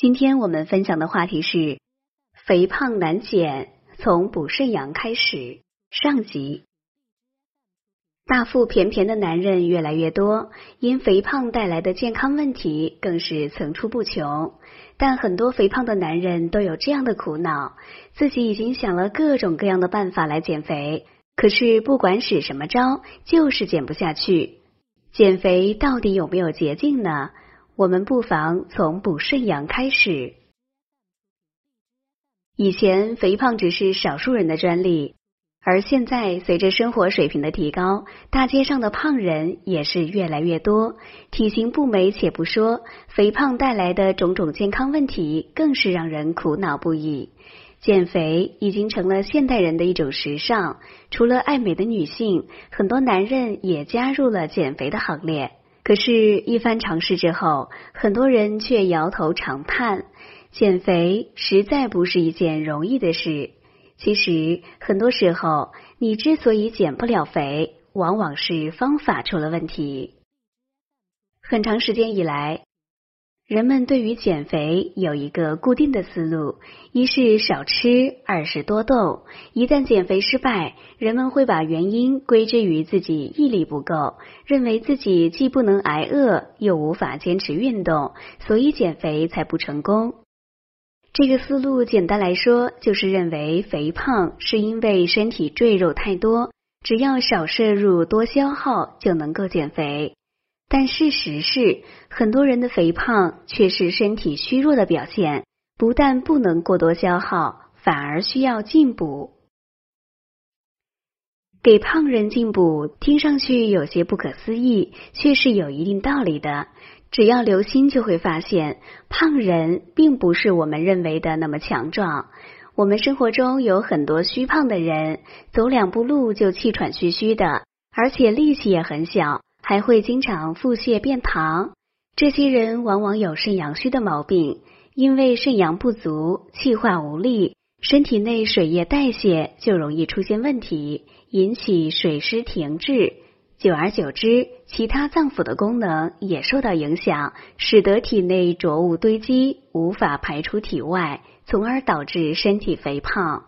今天我们分享的话题是肥胖难减，从补肾阳开始。上集，大腹便便的男人越来越多，因肥胖带来的健康问题更是层出不穷。但很多肥胖的男人都有这样的苦恼：自己已经想了各种各样的办法来减肥，可是不管使什么招，就是减不下去。减肥到底有没有捷径呢？我们不妨从补肾阳开始。以前肥胖只是少数人的专利，而现在随着生活水平的提高，大街上的胖人也是越来越多。体型不美且不说，肥胖带来的种种健康问题更是让人苦恼不已。减肥已经成了现代人的一种时尚，除了爱美的女性，很多男人也加入了减肥的行列。可是，一番尝试之后，很多人却摇头长叹：减肥实在不是一件容易的事。其实，很多时候，你之所以减不了肥，往往是方法出了问题。很长时间以来。人们对于减肥有一个固定的思路：一是少吃，二是多动。一旦减肥失败，人们会把原因归之于自己毅力不够，认为自己既不能挨饿，又无法坚持运动，所以减肥才不成功。这个思路简单来说，就是认为肥胖是因为身体赘肉太多，只要少摄入、多消耗就能够减肥。但事实是，很多人的肥胖却是身体虚弱的表现，不但不能过多消耗，反而需要进补。给胖人进补，听上去有些不可思议，却是有一定道理的。只要留心，就会发现，胖人并不是我们认为的那么强壮。我们生活中有很多虚胖的人，走两步路就气喘吁吁的，而且力气也很小。还会经常腹泻便溏，这些人往往有肾阳虚的毛病，因为肾阳不足，气化无力，身体内水液代谢就容易出现问题，引起水湿停滞，久而久之，其他脏腑的功能也受到影响，使得体内浊物堆积，无法排出体外，从而导致身体肥胖。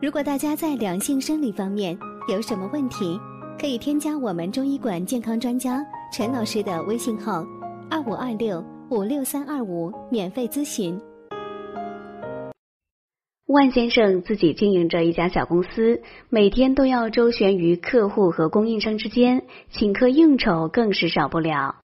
如果大家在良性生理方面，有什么问题，可以添加我们中医馆健康专家陈老师的微信号：二五二六五六三二五，免费咨询。万先生自己经营着一家小公司，每天都要周旋于客户和供应商之间，请客应酬更是少不了。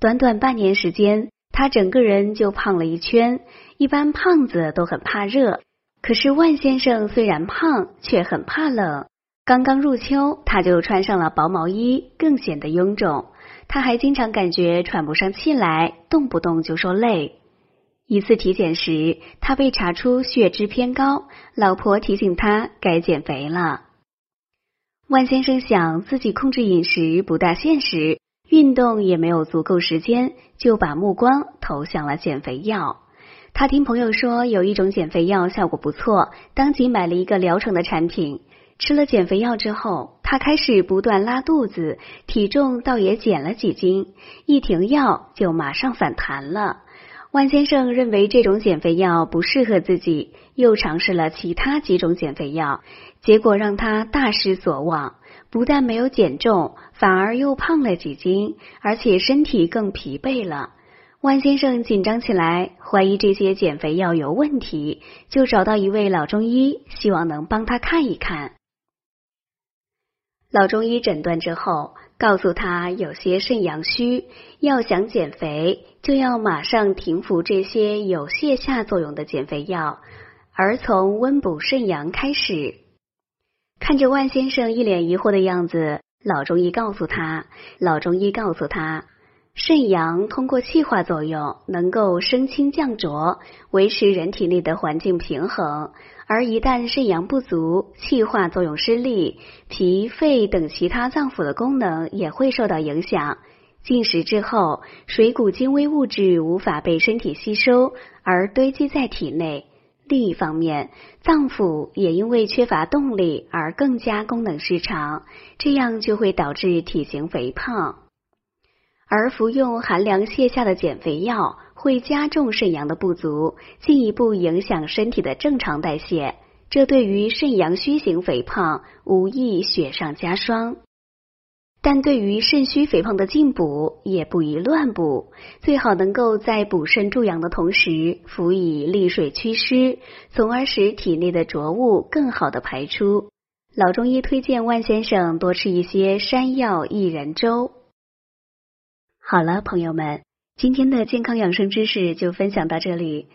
短短半年时间，他整个人就胖了一圈。一般胖子都很怕热，可是万先生虽然胖，却很怕冷。刚刚入秋，他就穿上了薄毛衣，更显得臃肿。他还经常感觉喘不上气来，动不动就说累。一次体检时，他被查出血脂偏高，老婆提醒他该减肥了。万先生想自己控制饮食不大现实，运动也没有足够时间，就把目光投向了减肥药。他听朋友说有一种减肥药效果不错，当即买了一个疗程的产品。吃了减肥药之后，他开始不断拉肚子，体重倒也减了几斤。一停药就马上反弹了。万先生认为这种减肥药不适合自己，又尝试了其他几种减肥药，结果让他大失所望。不但没有减重，反而又胖了几斤，而且身体更疲惫了。万先生紧张起来，怀疑这些减肥药有问题，就找到一位老中医，希望能帮他看一看。老中医诊断之后，告诉他有些肾阳虚，要想减肥，就要马上停服这些有泻下作用的减肥药，而从温补肾阳开始。看着万先生一脸疑惑的样子，老中医告诉他，老中医告诉他。肾阳通过气化作用，能够升清降浊，维持人体内的环境平衡。而一旦肾阳不足，气化作用失利，脾、肺等其他脏腑的功能也会受到影响。进食之后，水谷精微物质无法被身体吸收，而堆积在体内。另一方面，脏腑也因为缺乏动力而更加功能失常，这样就会导致体型肥胖。而服用寒凉泻下的减肥药会加重肾阳的不足，进一步影响身体的正常代谢。这对于肾阳虚型肥胖无疑雪上加霜。但对于肾虚肥胖的进补也不宜乱补，最好能够在补肾助阳的同时，辅以利水祛湿，从而使体内的浊物更好的排出。老中医推荐万先生多吃一些山药薏仁粥。好了，朋友们，今天的健康养生知识就分享到这里。